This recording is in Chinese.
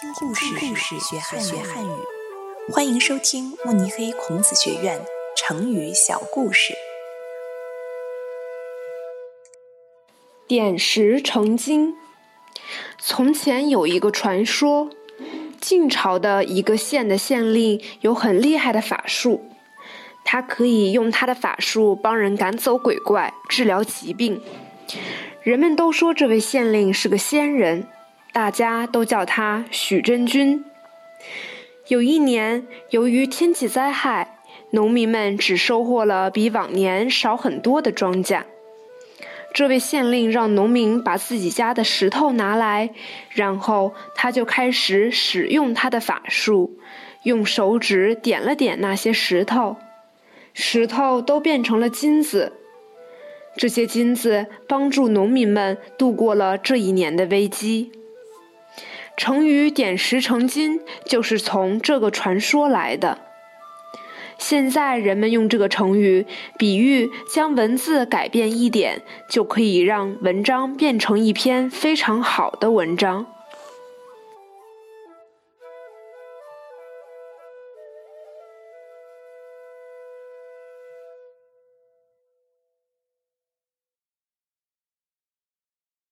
听故事，学汉语。欢迎收听慕尼黑孔子学院成语小故事。点石成金。从前有一个传说，晋朝的一个县的县令有很厉害的法术，他可以用他的法术帮人赶走鬼怪，治疗疾病。人们都说这位县令是个仙人。大家都叫他许真君。有一年，由于天气灾害，农民们只收获了比往年少很多的庄稼。这位县令让农民把自己家的石头拿来，然后他就开始使用他的法术，用手指点了点那些石头，石头都变成了金子。这些金子帮助农民们度过了这一年的危机。成语“点石成金”就是从这个传说来的。现在人们用这个成语比喻将文字改变一点，就可以让文章变成一篇非常好的文章。